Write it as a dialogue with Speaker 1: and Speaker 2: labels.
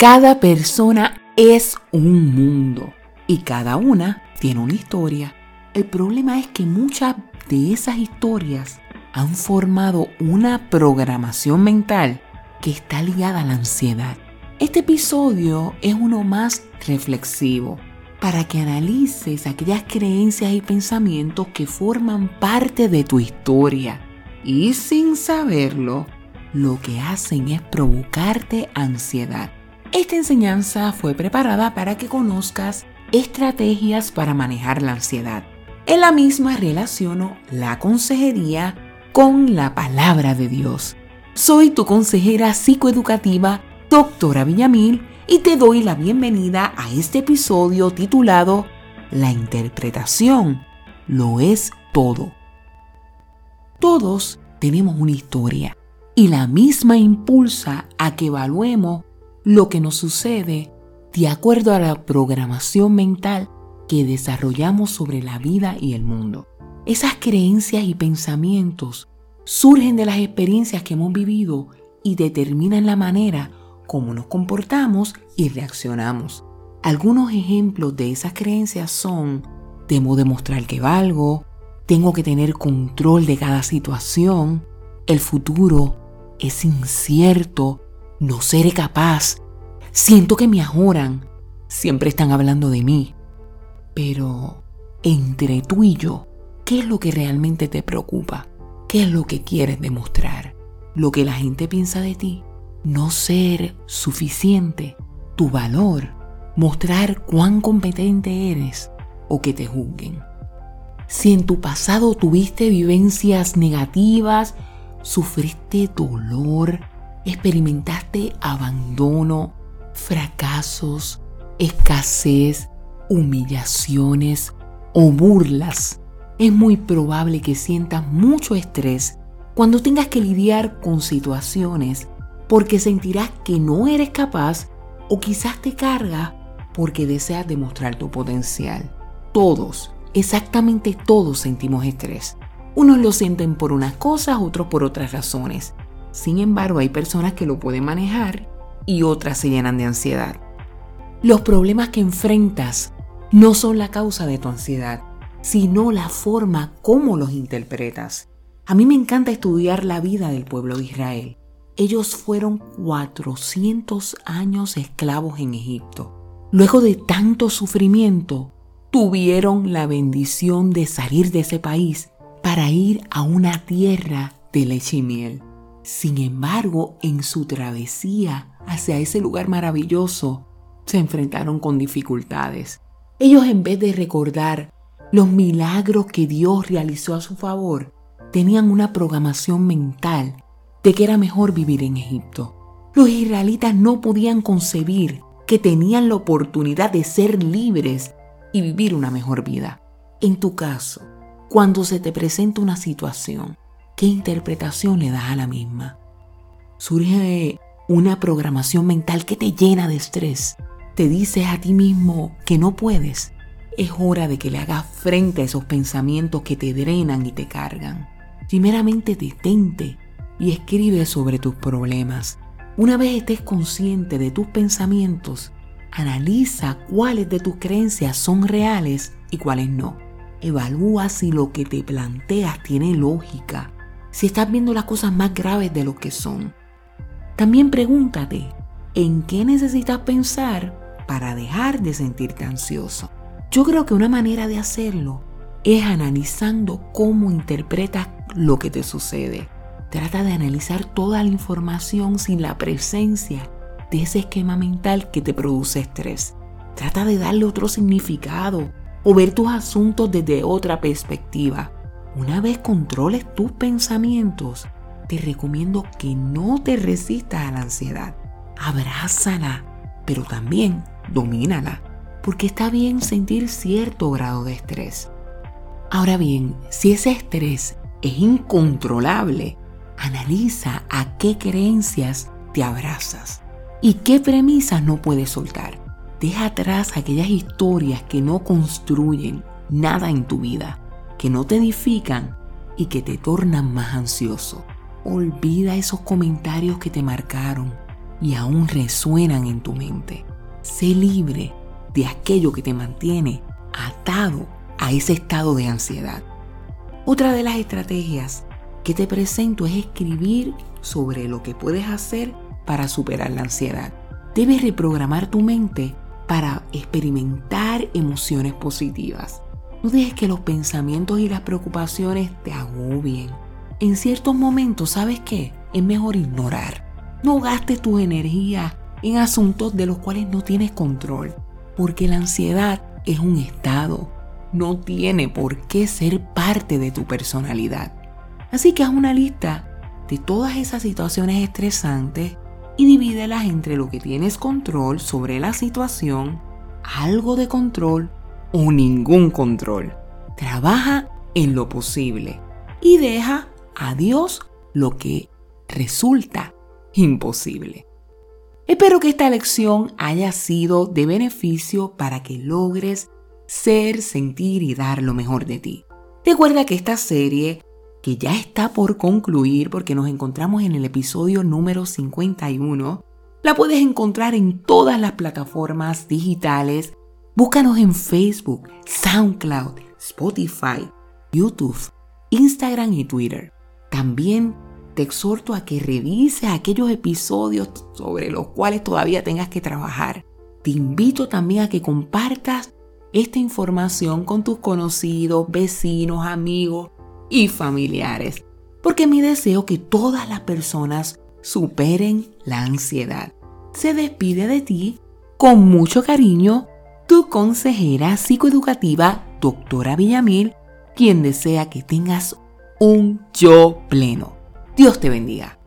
Speaker 1: Cada persona es un mundo y cada una tiene una historia. El problema es que muchas de esas historias han formado una programación mental que está ligada a la ansiedad. Este episodio es uno más reflexivo para que analices aquellas creencias y pensamientos que forman parte de tu historia y sin saberlo, lo que hacen es provocarte ansiedad. Esta enseñanza fue preparada para que conozcas estrategias para manejar la ansiedad. En la misma relaciono la consejería con la palabra de Dios. Soy tu consejera psicoeducativa, doctora Villamil, y te doy la bienvenida a este episodio titulado La interpretación lo es todo. Todos tenemos una historia y la misma impulsa a que evaluemos lo que nos sucede de acuerdo a la programación mental que desarrollamos sobre la vida y el mundo. Esas creencias y pensamientos surgen de las experiencias que hemos vivido y determinan la manera cómo nos comportamos y reaccionamos. Algunos ejemplos de esas creencias son, temo demostrar que valgo, tengo que tener control de cada situación, el futuro es incierto, no seré capaz, siento que me ajoran, siempre están hablando de mí. Pero entre tú y yo, ¿qué es lo que realmente te preocupa? ¿Qué es lo que quieres demostrar? ¿Lo que la gente piensa de ti? no ser suficiente, tu valor, mostrar cuán competente eres o que te juzguen. Si en tu pasado tuviste vivencias negativas, sufriste dolor, experimentaste abandono, fracasos, escasez, humillaciones o burlas, es muy probable que sientas mucho estrés cuando tengas que lidiar con situaciones porque sentirás que no eres capaz o quizás te carga porque deseas demostrar tu potencial. Todos, exactamente todos sentimos estrés. Unos lo sienten por unas cosas, otros por otras razones. Sin embargo, hay personas que lo pueden manejar y otras se llenan de ansiedad. Los problemas que enfrentas no son la causa de tu ansiedad, sino la forma como los interpretas. A mí me encanta estudiar la vida del pueblo de Israel ellos fueron 400 años esclavos en Egipto. Luego de tanto sufrimiento, tuvieron la bendición de salir de ese país para ir a una tierra de leche. Sin embargo, en su travesía hacia ese lugar maravilloso, se enfrentaron con dificultades. Ellos en vez de recordar los milagros que Dios realizó a su favor, tenían una programación mental de que era mejor vivir en Egipto. Los israelitas no podían concebir que tenían la oportunidad de ser libres y vivir una mejor vida. En tu caso, cuando se te presenta una situación, ¿qué interpretación le das a la misma? Surge una programación mental que te llena de estrés. Te dices a ti mismo que no puedes. Es hora de que le hagas frente a esos pensamientos que te drenan y te cargan. Primeramente detente y escribe sobre tus problemas. Una vez estés consciente de tus pensamientos, analiza cuáles de tus creencias son reales y cuáles no. Evalúa si lo que te planteas tiene lógica, si estás viendo las cosas más graves de lo que son. También pregúntate, ¿en qué necesitas pensar para dejar de sentirte ansioso? Yo creo que una manera de hacerlo es analizando cómo interpretas lo que te sucede. Trata de analizar toda la información sin la presencia de ese esquema mental que te produce estrés. Trata de darle otro significado o ver tus asuntos desde otra perspectiva. Una vez controles tus pensamientos, te recomiendo que no te resistas a la ansiedad. Abrázala, pero también domínala, porque está bien sentir cierto grado de estrés. Ahora bien, si ese estrés es incontrolable, Analiza a qué creencias te abrazas y qué premisas no puedes soltar. Deja atrás aquellas historias que no construyen nada en tu vida, que no te edifican y que te tornan más ansioso. Olvida esos comentarios que te marcaron. y aún resuenan en tu mente. Sé libre de aquello que te mantiene atado a ese estado de ansiedad. Otra de las estrategias que te presento es escribir sobre lo que puedes hacer para superar la ansiedad. Debes reprogramar tu mente para experimentar emociones positivas. No dejes que los pensamientos y las preocupaciones te agobien. En ciertos momentos, ¿sabes qué? Es mejor ignorar. No gastes tu energía en asuntos de los cuales no tienes control, porque la ansiedad es un estado, no tiene por qué ser parte de tu personalidad. Así que haz una lista de todas esas situaciones estresantes y divídelas entre lo que tienes control sobre la situación, algo de control o ningún control. Trabaja en lo posible y deja a Dios lo que resulta imposible. Espero que esta lección haya sido de beneficio para que logres ser, sentir y dar lo mejor de ti. Recuerda que esta serie que ya está por concluir porque nos encontramos en el episodio número 51. La puedes encontrar en todas las plataformas digitales. Búscanos en Facebook, SoundCloud, Spotify, YouTube, Instagram y Twitter. También te exhorto a que revises aquellos episodios sobre los cuales todavía tengas que trabajar. Te invito también a que compartas esta información con tus conocidos, vecinos, amigos y familiares, porque mi deseo que todas las personas superen la ansiedad. Se despide de ti con mucho cariño tu consejera psicoeducativa, doctora Villamil, quien desea que tengas un yo pleno. Dios te bendiga.